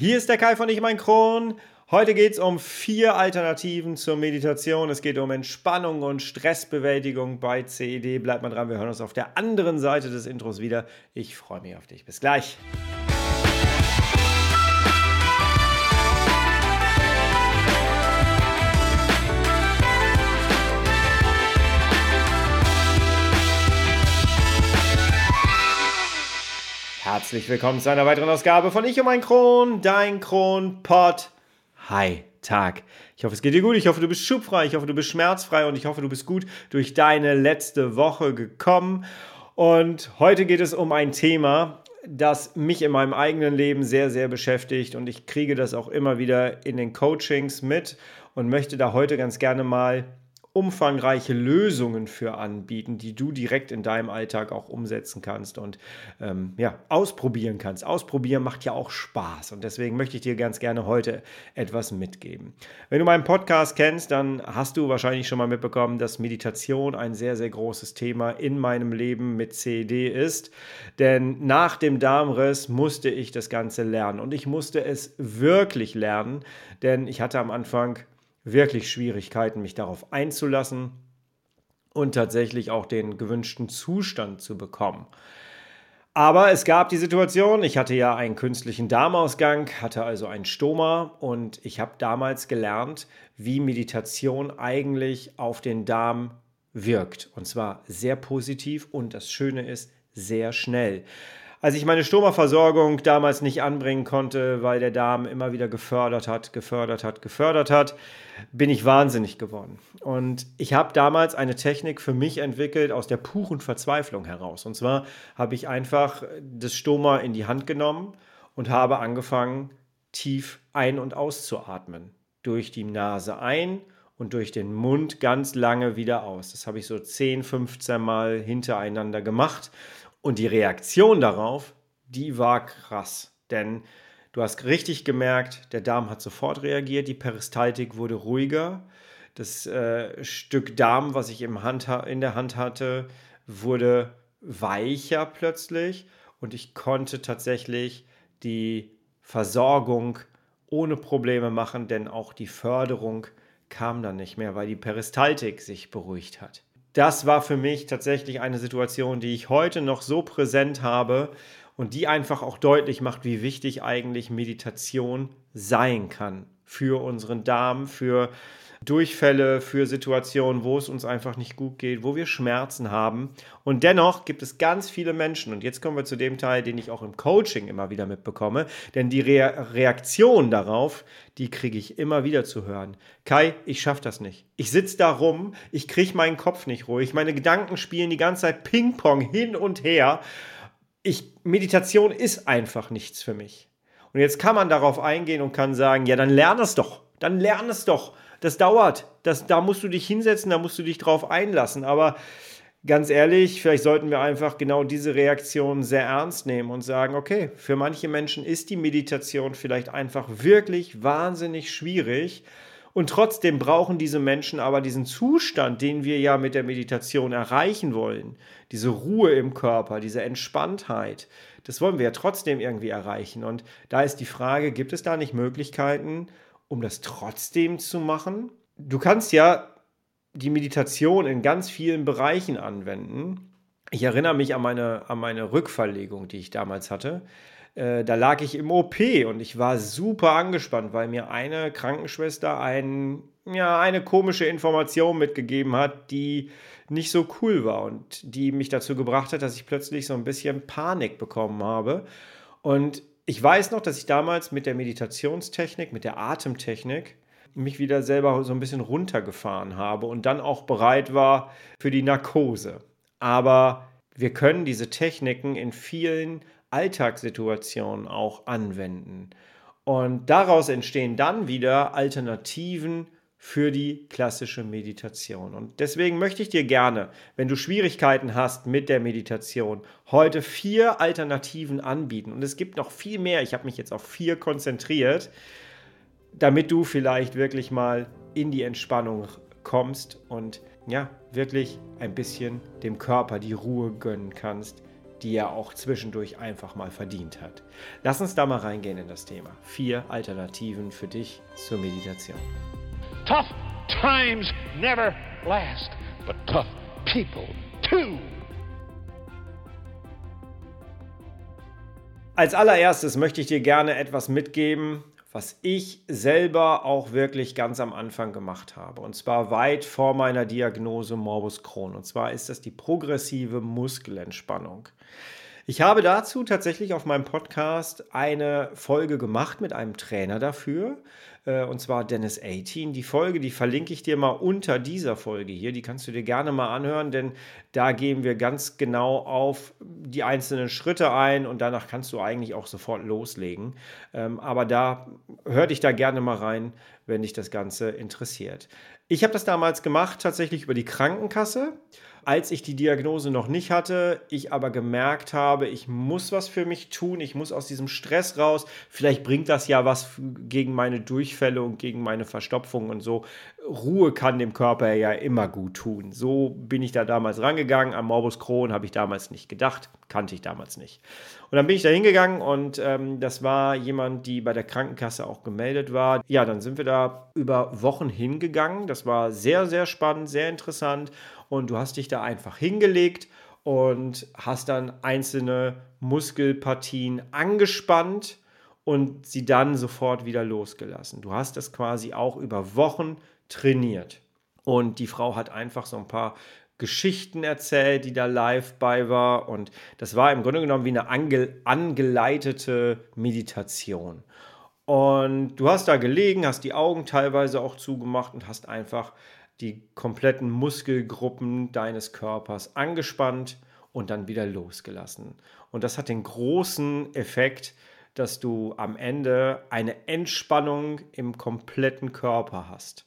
Hier ist der Kai von Ich mein Kron. Heute geht es um vier Alternativen zur Meditation. Es geht um Entspannung und Stressbewältigung bei CED. Bleibt mal dran, wir hören uns auf der anderen Seite des Intros wieder. Ich freue mich auf dich. Bis gleich. Herzlich willkommen zu einer weiteren Ausgabe von Ich um ein Kron, dein Kronpott. Hi, Tag. Ich hoffe, es geht dir gut. Ich hoffe, du bist schubfrei. Ich hoffe, du bist schmerzfrei. Und ich hoffe, du bist gut durch deine letzte Woche gekommen. Und heute geht es um ein Thema, das mich in meinem eigenen Leben sehr, sehr beschäftigt. Und ich kriege das auch immer wieder in den Coachings mit und möchte da heute ganz gerne mal umfangreiche Lösungen für anbieten, die du direkt in deinem Alltag auch umsetzen kannst und ähm, ja, ausprobieren kannst. Ausprobieren macht ja auch Spaß und deswegen möchte ich dir ganz gerne heute etwas mitgeben. Wenn du meinen Podcast kennst, dann hast du wahrscheinlich schon mal mitbekommen, dass Meditation ein sehr, sehr großes Thema in meinem Leben mit CED ist. Denn nach dem Darmriss musste ich das Ganze lernen und ich musste es wirklich lernen, denn ich hatte am Anfang wirklich Schwierigkeiten, mich darauf einzulassen und tatsächlich auch den gewünschten Zustand zu bekommen. Aber es gab die Situation, ich hatte ja einen künstlichen Darmausgang, hatte also einen Stoma und ich habe damals gelernt, wie Meditation eigentlich auf den Darm wirkt. Und zwar sehr positiv und das Schöne ist, sehr schnell. Als ich meine Stoma-Versorgung damals nicht anbringen konnte, weil der Darm immer wieder gefördert hat, gefördert hat, gefördert hat, bin ich wahnsinnig geworden. Und ich habe damals eine Technik für mich entwickelt aus der puren Verzweiflung heraus. Und zwar habe ich einfach das Stoma in die Hand genommen und habe angefangen, tief ein- und auszuatmen. Durch die Nase ein und durch den Mund ganz lange wieder aus. Das habe ich so 10, 15 Mal hintereinander gemacht. Und die Reaktion darauf, die war krass. Denn du hast richtig gemerkt, der Darm hat sofort reagiert, die Peristaltik wurde ruhiger. Das äh, Stück Darm, was ich im Hand, in der Hand hatte, wurde weicher plötzlich. Und ich konnte tatsächlich die Versorgung ohne Probleme machen, denn auch die Förderung kam dann nicht mehr, weil die Peristaltik sich beruhigt hat das war für mich tatsächlich eine Situation, die ich heute noch so präsent habe und die einfach auch deutlich macht, wie wichtig eigentlich Meditation sein kann für unseren Darm, für Durchfälle, für Situationen, wo es uns einfach nicht gut geht, wo wir Schmerzen haben. Und dennoch gibt es ganz viele Menschen, und jetzt kommen wir zu dem Teil, den ich auch im Coaching immer wieder mitbekomme, denn die Re Reaktion darauf, die kriege ich immer wieder zu hören. Kai, ich schaffe das nicht. Ich sitze da rum, ich kriege meinen Kopf nicht ruhig, meine Gedanken spielen die ganze Zeit Ping-Pong hin und her. Ich, Meditation ist einfach nichts für mich. Und jetzt kann man darauf eingehen und kann sagen, ja, dann lern es doch. Dann lern es doch das dauert. Das, da musst du dich hinsetzen, da musst du dich drauf einlassen. Aber ganz ehrlich, vielleicht sollten wir einfach genau diese Reaktion sehr ernst nehmen und sagen, okay, für manche Menschen ist die Meditation vielleicht einfach wirklich wahnsinnig schwierig. Und trotzdem brauchen diese Menschen aber diesen Zustand, den wir ja mit der Meditation erreichen wollen. Diese Ruhe im Körper, diese Entspanntheit. Das wollen wir ja trotzdem irgendwie erreichen. Und da ist die Frage, gibt es da nicht Möglichkeiten, um das trotzdem zu machen. Du kannst ja die Meditation in ganz vielen Bereichen anwenden. Ich erinnere mich an meine, an meine Rückverlegung, die ich damals hatte. Äh, da lag ich im OP und ich war super angespannt, weil mir eine Krankenschwester ein, ja, eine komische Information mitgegeben hat, die nicht so cool war und die mich dazu gebracht hat, dass ich plötzlich so ein bisschen Panik bekommen habe. Und ich weiß noch, dass ich damals mit der Meditationstechnik, mit der Atemtechnik mich wieder selber so ein bisschen runtergefahren habe und dann auch bereit war für die Narkose. Aber wir können diese Techniken in vielen Alltagssituationen auch anwenden. Und daraus entstehen dann wieder Alternativen für die klassische Meditation. Und deswegen möchte ich dir gerne, wenn du Schwierigkeiten hast mit der Meditation, heute vier Alternativen anbieten. Und es gibt noch viel mehr. Ich habe mich jetzt auf vier konzentriert, damit du vielleicht wirklich mal in die Entspannung kommst und ja, wirklich ein bisschen dem Körper die Ruhe gönnen kannst die er auch zwischendurch einfach mal verdient hat. Lass uns da mal reingehen in das Thema. Vier Alternativen für dich zur Meditation. Tough times never last, but tough people too. Als allererstes möchte ich dir gerne etwas mitgeben, was ich selber auch wirklich ganz am Anfang gemacht habe. Und zwar weit vor meiner Diagnose Morbus Crohn. Und zwar ist das die progressive Muskelentspannung. Ich habe dazu tatsächlich auf meinem Podcast eine Folge gemacht mit einem Trainer dafür, äh, und zwar Dennis 18. Die Folge, die verlinke ich dir mal unter dieser Folge hier, die kannst du dir gerne mal anhören, denn da gehen wir ganz genau auf die einzelnen Schritte ein und danach kannst du eigentlich auch sofort loslegen. Ähm, aber da hör dich da gerne mal rein, wenn dich das Ganze interessiert. Ich habe das damals gemacht, tatsächlich über die Krankenkasse als ich die Diagnose noch nicht hatte, ich aber gemerkt habe, ich muss was für mich tun, ich muss aus diesem Stress raus. Vielleicht bringt das ja was gegen meine Durchfälle und gegen meine Verstopfung und so. Ruhe kann dem Körper ja immer gut tun. So bin ich da damals rangegangen. Am Morbus Crohn habe ich damals nicht gedacht, kannte ich damals nicht. Und dann bin ich da hingegangen und ähm, das war jemand, die bei der Krankenkasse auch gemeldet war. Ja, dann sind wir da über Wochen hingegangen. Das war sehr, sehr spannend, sehr interessant und du hast dich da einfach hingelegt und hast dann einzelne Muskelpartien angespannt und sie dann sofort wieder losgelassen. Du hast das quasi auch über Wochen trainiert. Und die Frau hat einfach so ein paar Geschichten erzählt, die da live bei war. Und das war im Grunde genommen wie eine ange angeleitete Meditation. Und du hast da gelegen, hast die Augen teilweise auch zugemacht und hast einfach die kompletten Muskelgruppen deines Körpers angespannt und dann wieder losgelassen. Und das hat den großen Effekt, dass du am Ende eine Entspannung im kompletten Körper hast.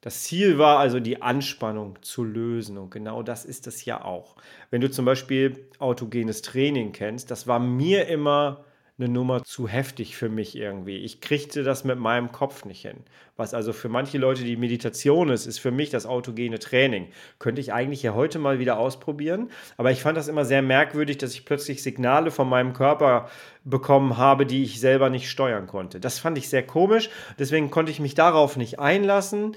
Das Ziel war also, die Anspannung zu lösen. Und genau das ist es ja auch. Wenn du zum Beispiel autogenes Training kennst, das war mir immer eine Nummer zu heftig für mich irgendwie. Ich kriegte das mit meinem Kopf nicht hin. Was also für manche Leute die Meditation ist, ist für mich das autogene Training. Könnte ich eigentlich ja heute mal wieder ausprobieren. Aber ich fand das immer sehr merkwürdig, dass ich plötzlich Signale von meinem Körper bekommen habe, die ich selber nicht steuern konnte. Das fand ich sehr komisch. Deswegen konnte ich mich darauf nicht einlassen.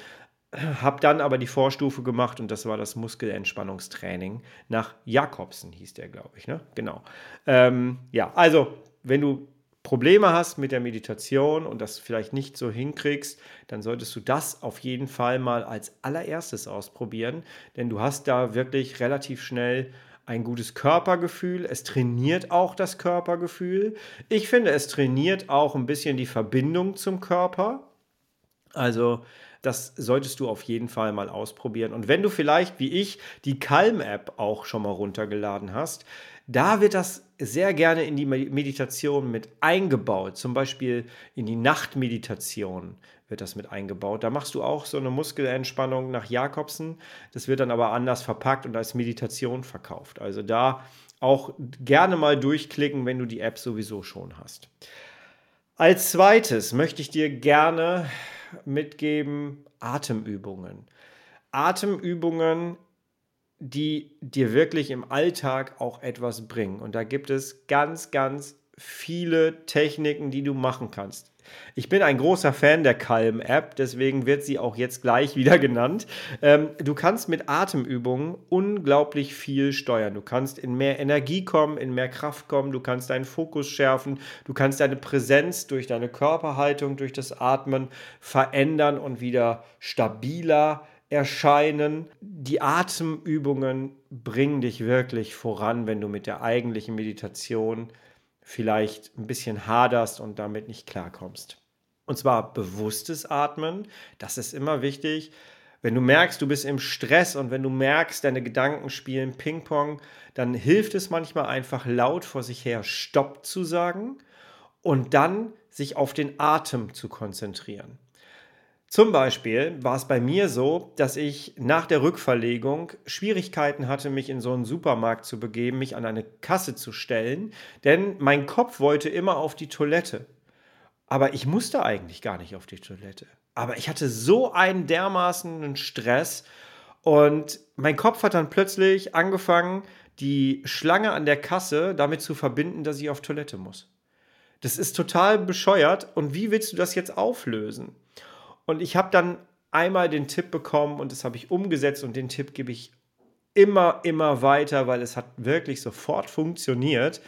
Hab dann aber die Vorstufe gemacht und das war das Muskelentspannungstraining nach Jakobsen, hieß der, glaube ich. Ne? Genau. Ähm, ja, also wenn du Probleme hast mit der Meditation und das vielleicht nicht so hinkriegst, dann solltest du das auf jeden Fall mal als allererstes ausprobieren, denn du hast da wirklich relativ schnell ein gutes Körpergefühl. Es trainiert auch das Körpergefühl. Ich finde, es trainiert auch ein bisschen die Verbindung zum Körper. Also das solltest du auf jeden Fall mal ausprobieren. Und wenn du vielleicht wie ich die Calm-App auch schon mal runtergeladen hast, da wird das sehr gerne in die Meditation mit eingebaut. Zum Beispiel in die Nachtmeditation wird das mit eingebaut. Da machst du auch so eine Muskelentspannung nach Jakobsen. Das wird dann aber anders verpackt und als Meditation verkauft. Also da auch gerne mal durchklicken, wenn du die App sowieso schon hast. Als zweites möchte ich dir gerne mitgeben Atemübungen. Atemübungen die dir wirklich im Alltag auch etwas bringen. Und da gibt es ganz, ganz viele Techniken, die du machen kannst. Ich bin ein großer Fan der Calm-App, deswegen wird sie auch jetzt gleich wieder genannt. Ähm, du kannst mit Atemübungen unglaublich viel steuern. Du kannst in mehr Energie kommen, in mehr Kraft kommen, du kannst deinen Fokus schärfen, du kannst deine Präsenz durch deine Körperhaltung, durch das Atmen verändern und wieder stabiler erscheinen. Die Atemübungen bringen dich wirklich voran, wenn du mit der eigentlichen Meditation vielleicht ein bisschen haderst und damit nicht klarkommst. Und zwar bewusstes Atmen, das ist immer wichtig. Wenn du merkst, du bist im Stress und wenn du merkst, deine Gedanken spielen Ping-Pong, dann hilft es manchmal einfach laut vor sich her Stopp zu sagen und dann sich auf den Atem zu konzentrieren. Zum Beispiel war es bei mir so, dass ich nach der Rückverlegung Schwierigkeiten hatte, mich in so einen Supermarkt zu begeben, mich an eine Kasse zu stellen, denn mein Kopf wollte immer auf die Toilette. Aber ich musste eigentlich gar nicht auf die Toilette. Aber ich hatte so einen dermaßenen Stress Und mein Kopf hat dann plötzlich angefangen, die Schlange an der Kasse damit zu verbinden, dass ich auf Toilette muss. Das ist total bescheuert. Und wie willst du das jetzt auflösen? Und ich habe dann einmal den Tipp bekommen und das habe ich umgesetzt und den Tipp gebe ich immer, immer weiter, weil es hat wirklich sofort funktioniert.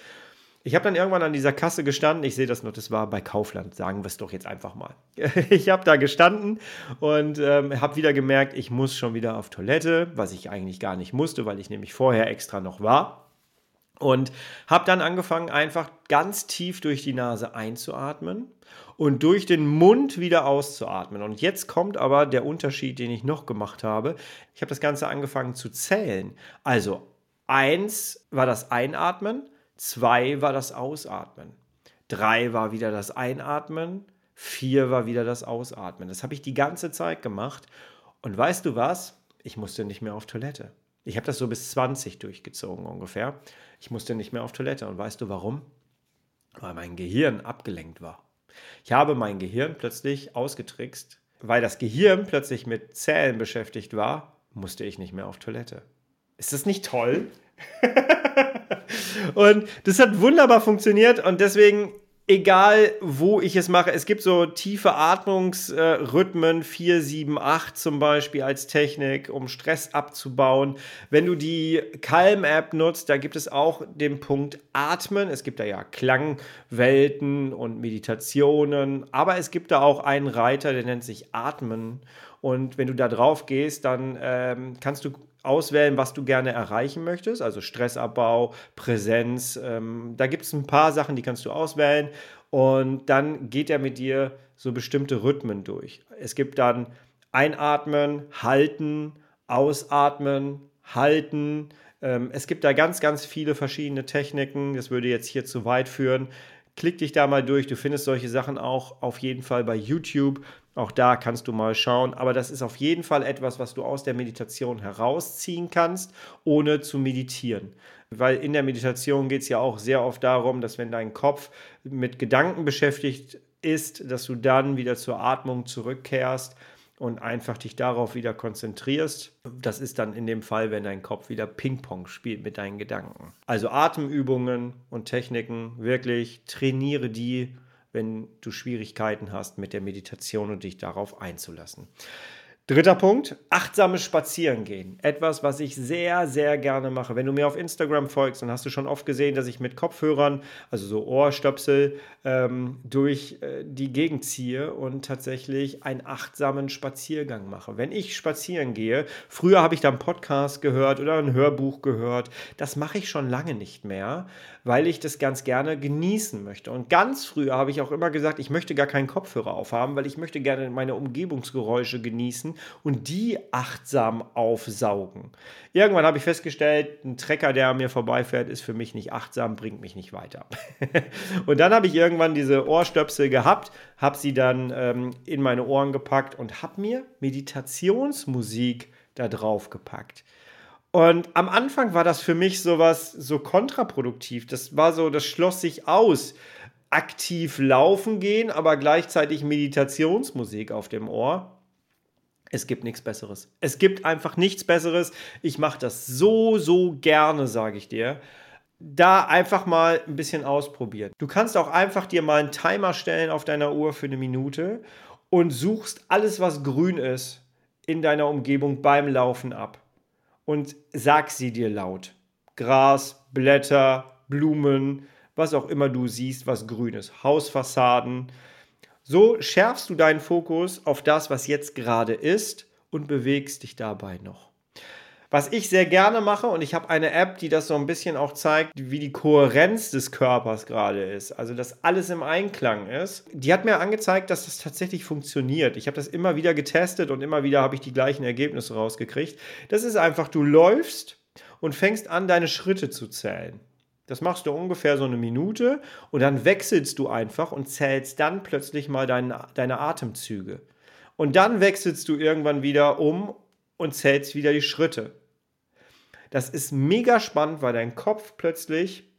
Ich habe dann irgendwann an dieser Kasse gestanden. Ich sehe das noch, das war bei Kaufland, sagen wir es doch jetzt einfach mal. Ich habe da gestanden und ähm, habe wieder gemerkt, ich muss schon wieder auf Toilette, was ich eigentlich gar nicht musste, weil ich nämlich vorher extra noch war. Und habe dann angefangen, einfach ganz tief durch die Nase einzuatmen und durch den Mund wieder auszuatmen. Und jetzt kommt aber der Unterschied, den ich noch gemacht habe. Ich habe das Ganze angefangen zu zählen. Also eins war das Einatmen, Zwei war das Ausatmen. Drei war wieder das Einatmen. Vier war wieder das Ausatmen. Das habe ich die ganze Zeit gemacht. Und weißt du was? Ich musste nicht mehr auf Toilette. Ich habe das so bis 20 durchgezogen ungefähr. Ich musste nicht mehr auf Toilette. Und weißt du warum? Weil mein Gehirn abgelenkt war. Ich habe mein Gehirn plötzlich ausgetrickst. Weil das Gehirn plötzlich mit Zählen beschäftigt war, musste ich nicht mehr auf Toilette. Ist das nicht toll? und das hat wunderbar funktioniert und deswegen, egal wo ich es mache, es gibt so tiefe Atmungsrhythmen, 4, 7, 8 zum Beispiel als Technik, um Stress abzubauen. Wenn du die Calm-App nutzt, da gibt es auch den Punkt Atmen. Es gibt da ja Klangwelten und Meditationen, aber es gibt da auch einen Reiter, der nennt sich Atmen. Und wenn du da drauf gehst, dann ähm, kannst du auswählen, was du gerne erreichen möchtest, also Stressabbau, Präsenz. Ähm, da gibt es ein paar Sachen, die kannst du auswählen und dann geht er mit dir so bestimmte Rhythmen durch. Es gibt dann Einatmen, Halten, Ausatmen, Halten. Ähm, es gibt da ganz, ganz viele verschiedene Techniken. Das würde jetzt hier zu weit führen. Klick dich da mal durch. Du findest solche Sachen auch auf jeden Fall bei YouTube. Auch da kannst du mal schauen. Aber das ist auf jeden Fall etwas, was du aus der Meditation herausziehen kannst, ohne zu meditieren. Weil in der Meditation geht es ja auch sehr oft darum, dass wenn dein Kopf mit Gedanken beschäftigt ist, dass du dann wieder zur Atmung zurückkehrst und einfach dich darauf wieder konzentrierst. Das ist dann in dem Fall, wenn dein Kopf wieder Ping-Pong spielt mit deinen Gedanken. Also Atemübungen und Techniken, wirklich trainiere die, wenn du Schwierigkeiten hast mit der Meditation und dich darauf einzulassen. Dritter Punkt, achtsames Spazierengehen. Etwas, was ich sehr, sehr gerne mache. Wenn du mir auf Instagram folgst, dann hast du schon oft gesehen, dass ich mit Kopfhörern, also so Ohrstöpsel, ähm, durch äh, die Gegend ziehe und tatsächlich einen achtsamen Spaziergang mache. Wenn ich spazieren gehe, früher habe ich da einen Podcast gehört oder ein Hörbuch gehört, das mache ich schon lange nicht mehr, weil ich das ganz gerne genießen möchte. Und ganz früher habe ich auch immer gesagt, ich möchte gar keinen Kopfhörer aufhaben, weil ich möchte gerne meine Umgebungsgeräusche genießen und die achtsam aufsaugen. Irgendwann habe ich festgestellt, ein Trecker, der an mir vorbeifährt, ist für mich nicht achtsam, bringt mich nicht weiter. und dann habe ich irgendwann diese Ohrstöpsel gehabt, habe sie dann ähm, in meine Ohren gepackt und habe mir Meditationsmusik da drauf gepackt. Und am Anfang war das für mich sowas so kontraproduktiv. Das war so, das schloss sich aus. Aktiv laufen gehen, aber gleichzeitig Meditationsmusik auf dem Ohr. Es gibt nichts Besseres. Es gibt einfach nichts Besseres. Ich mache das so, so gerne, sage ich dir. Da einfach mal ein bisschen ausprobieren. Du kannst auch einfach dir mal einen Timer stellen auf deiner Uhr für eine Minute und suchst alles, was grün ist, in deiner Umgebung beim Laufen ab. Und sag sie dir laut. Gras, Blätter, Blumen, was auch immer du siehst, was grün ist. Hausfassaden, so schärfst du deinen Fokus auf das, was jetzt gerade ist und bewegst dich dabei noch. Was ich sehr gerne mache, und ich habe eine App, die das so ein bisschen auch zeigt, wie die Kohärenz des Körpers gerade ist, also dass alles im Einklang ist, die hat mir angezeigt, dass das tatsächlich funktioniert. Ich habe das immer wieder getestet und immer wieder habe ich die gleichen Ergebnisse rausgekriegt. Das ist einfach, du läufst und fängst an, deine Schritte zu zählen. Das machst du ungefähr so eine Minute und dann wechselst du einfach und zählst dann plötzlich mal dein, deine Atemzüge. Und dann wechselst du irgendwann wieder um und zählst wieder die Schritte. Das ist mega spannend, weil dein Kopf plötzlich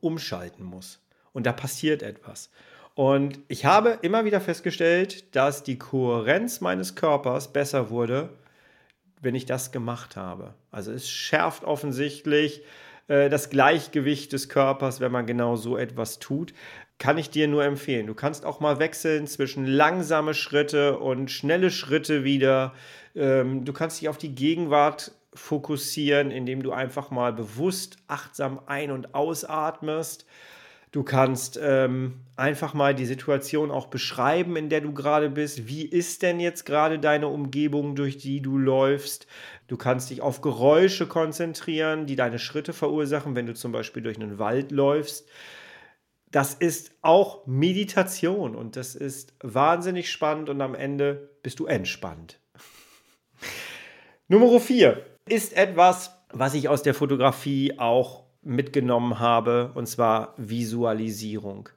umschalten muss. Und da passiert etwas. Und ich habe immer wieder festgestellt, dass die Kohärenz meines Körpers besser wurde, wenn ich das gemacht habe. Also es schärft offensichtlich äh, das Gleichgewicht des Körpers, wenn man genau so etwas tut. Kann ich dir nur empfehlen. Du kannst auch mal wechseln zwischen langsame Schritte und schnelle Schritte wieder. Ähm, du kannst dich auf die Gegenwart fokussieren, indem du einfach mal bewusst achtsam ein- und ausatmest. Du kannst ähm, einfach mal die Situation auch beschreiben, in der du gerade bist. Wie ist denn jetzt gerade deine Umgebung, durch die du läufst? Du kannst dich auf Geräusche konzentrieren, die deine Schritte verursachen, wenn du zum Beispiel durch einen Wald läufst. Das ist auch Meditation und das ist wahnsinnig spannend und am Ende bist du entspannt. Nummer 4 ist etwas, was ich aus der Fotografie auch mitgenommen habe, und zwar Visualisierung.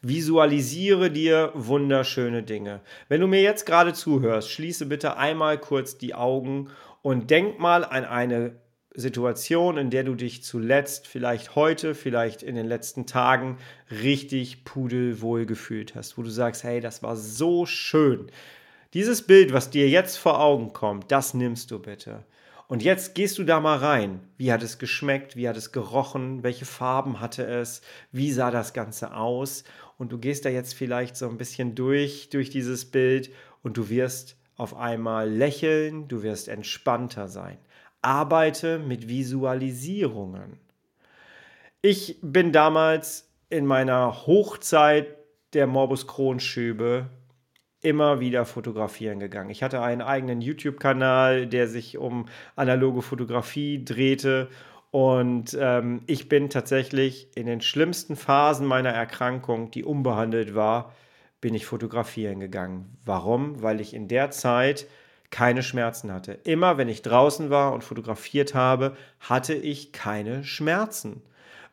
Visualisiere dir wunderschöne Dinge. Wenn du mir jetzt gerade zuhörst, schließe bitte einmal kurz die Augen und denk mal an eine Situation, in der du dich zuletzt, vielleicht heute, vielleicht in den letzten Tagen, richtig pudelwohl gefühlt hast, wo du sagst, hey, das war so schön. Dieses Bild, was dir jetzt vor Augen kommt, das nimmst du bitte. Und jetzt gehst du da mal rein. Wie hat es geschmeckt? Wie hat es gerochen? Welche Farben hatte es? Wie sah das Ganze aus? Und du gehst da jetzt vielleicht so ein bisschen durch, durch dieses Bild und du wirst auf einmal lächeln, du wirst entspannter sein. Arbeite mit Visualisierungen. Ich bin damals in meiner Hochzeit der Morbus Crohn-Schübe immer wieder fotografieren gegangen. Ich hatte einen eigenen YouTube-Kanal, der sich um analoge Fotografie drehte. Und ähm, ich bin tatsächlich in den schlimmsten Phasen meiner Erkrankung, die unbehandelt war, bin ich fotografieren gegangen. Warum? Weil ich in der Zeit keine Schmerzen hatte. Immer wenn ich draußen war und fotografiert habe, hatte ich keine Schmerzen,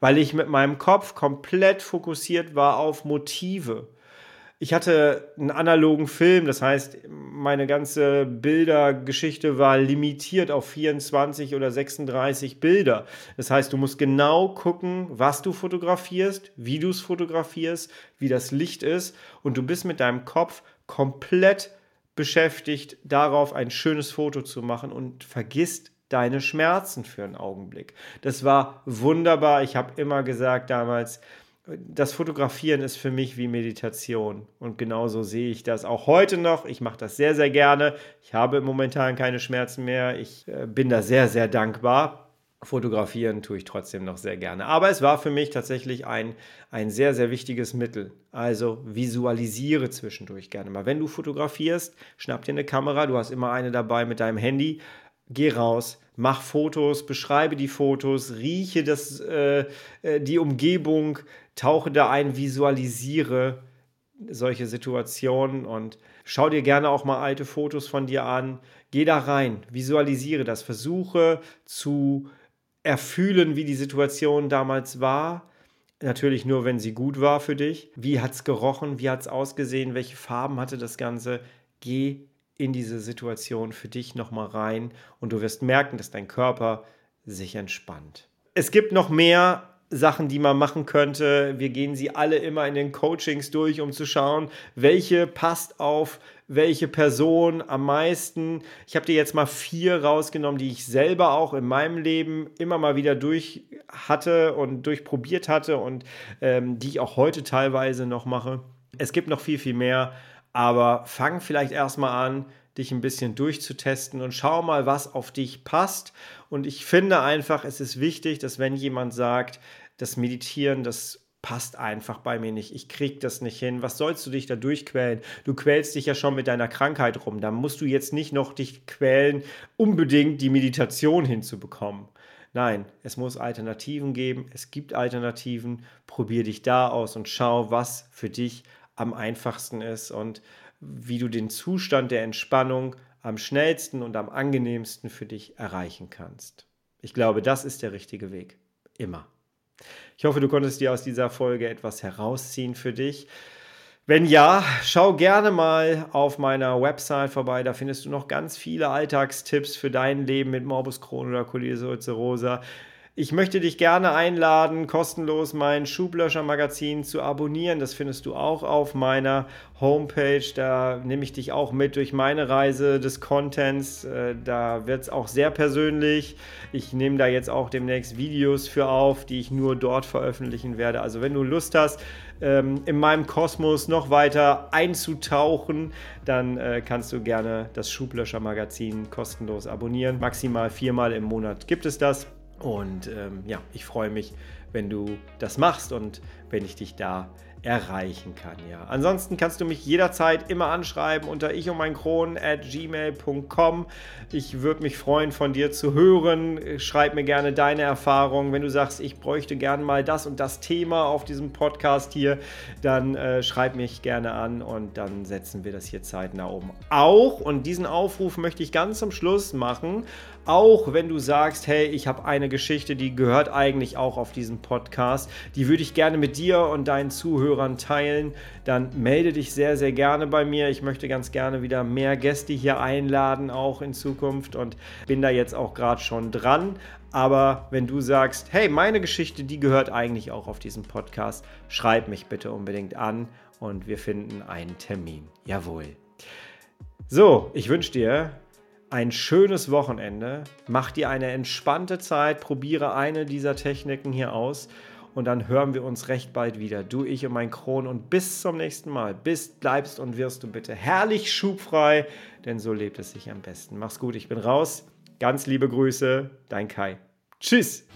weil ich mit meinem Kopf komplett fokussiert war auf Motive ich hatte einen analogen Film, das heißt, meine ganze Bildergeschichte war limitiert auf 24 oder 36 Bilder. Das heißt, du musst genau gucken, was du fotografierst, wie du es fotografierst, wie das Licht ist und du bist mit deinem Kopf komplett beschäftigt, darauf ein schönes Foto zu machen und vergisst deine Schmerzen für einen Augenblick. Das war wunderbar. Ich habe immer gesagt damals, das Fotografieren ist für mich wie Meditation. Und genauso sehe ich das auch heute noch. Ich mache das sehr, sehr gerne. Ich habe momentan keine Schmerzen mehr. Ich äh, bin da sehr, sehr dankbar. Fotografieren tue ich trotzdem noch sehr gerne. Aber es war für mich tatsächlich ein, ein sehr, sehr wichtiges Mittel. Also visualisiere zwischendurch gerne mal. Wenn du fotografierst, schnapp dir eine Kamera. Du hast immer eine dabei mit deinem Handy. Geh raus, mach Fotos, beschreibe die Fotos, rieche das, äh, äh, die Umgebung, tauche da ein, visualisiere solche Situationen und schau dir gerne auch mal alte Fotos von dir an. Geh da rein, visualisiere das, versuche zu erfühlen, wie die Situation damals war. Natürlich nur, wenn sie gut war für dich. Wie hat es gerochen? Wie hat es ausgesehen? Welche Farben hatte das Ganze? Geh in diese Situation für dich nochmal rein und du wirst merken, dass dein Körper sich entspannt. Es gibt noch mehr Sachen, die man machen könnte. Wir gehen sie alle immer in den Coachings durch, um zu schauen, welche passt auf welche Person am meisten. Ich habe dir jetzt mal vier rausgenommen, die ich selber auch in meinem Leben immer mal wieder durch hatte und durchprobiert hatte und ähm, die ich auch heute teilweise noch mache. Es gibt noch viel, viel mehr. Aber fang vielleicht erstmal an, dich ein bisschen durchzutesten und schau mal, was auf dich passt. Und ich finde einfach, es ist wichtig, dass wenn jemand sagt, das Meditieren, das passt einfach bei mir nicht. Ich krieg das nicht hin. Was sollst du dich da durchquälen? Du quälst dich ja schon mit deiner Krankheit rum. Da musst du jetzt nicht noch dich quälen, unbedingt die Meditation hinzubekommen. Nein, es muss Alternativen geben. Es gibt Alternativen. Probier dich da aus und schau, was für dich am einfachsten ist und wie du den Zustand der Entspannung am schnellsten und am angenehmsten für dich erreichen kannst. Ich glaube, das ist der richtige Weg. Immer. Ich hoffe, du konntest dir aus dieser Folge etwas herausziehen für dich. Wenn ja, schau gerne mal auf meiner Website vorbei. Da findest du noch ganz viele Alltagstipps für dein Leben mit Morbus Crohn oder Colitis ulcerosa. Ich möchte dich gerne einladen, kostenlos mein Schublöscher-Magazin zu abonnieren. Das findest du auch auf meiner Homepage. Da nehme ich dich auch mit durch meine Reise des Contents. Äh, da wird es auch sehr persönlich. Ich nehme da jetzt auch demnächst Videos für auf, die ich nur dort veröffentlichen werde. Also wenn du Lust hast, ähm, in meinem Kosmos noch weiter einzutauchen, dann äh, kannst du gerne das Schublöscher-Magazin kostenlos abonnieren. Maximal viermal im Monat gibt es das. Und ähm, ja, ich freue mich, wenn du das machst und wenn ich dich da erreichen kann. Ja. Ansonsten kannst du mich jederzeit immer anschreiben unter ich und mein Kron at gmail.com. Ich würde mich freuen, von dir zu hören. Schreib mir gerne deine Erfahrungen. Wenn du sagst, ich bräuchte gerne mal das und das Thema auf diesem Podcast hier, dann äh, schreib mich gerne an und dann setzen wir das hier zeitnah oben. Auch, und diesen Aufruf möchte ich ganz zum Schluss machen, auch wenn du sagst, hey, ich habe eine Geschichte, die gehört eigentlich auch auf diesen Podcast, die würde ich gerne mit dir und deinen Zuhörern teilen, dann melde dich sehr, sehr gerne bei mir. Ich möchte ganz gerne wieder mehr Gäste hier einladen, auch in Zukunft und bin da jetzt auch gerade schon dran. Aber wenn du sagst, hey, meine Geschichte, die gehört eigentlich auch auf diesen Podcast, schreib mich bitte unbedingt an und wir finden einen Termin. Jawohl. So, ich wünsche dir ein schönes Wochenende. Mach dir eine entspannte Zeit, probiere eine dieser Techniken hier aus und dann hören wir uns recht bald wieder. Du, ich und mein Kron und bis zum nächsten Mal. Bist, bleibst und wirst du bitte herrlich schubfrei, denn so lebt es sich am besten. Mach's gut, ich bin raus. Ganz liebe Grüße, dein Kai. Tschüss.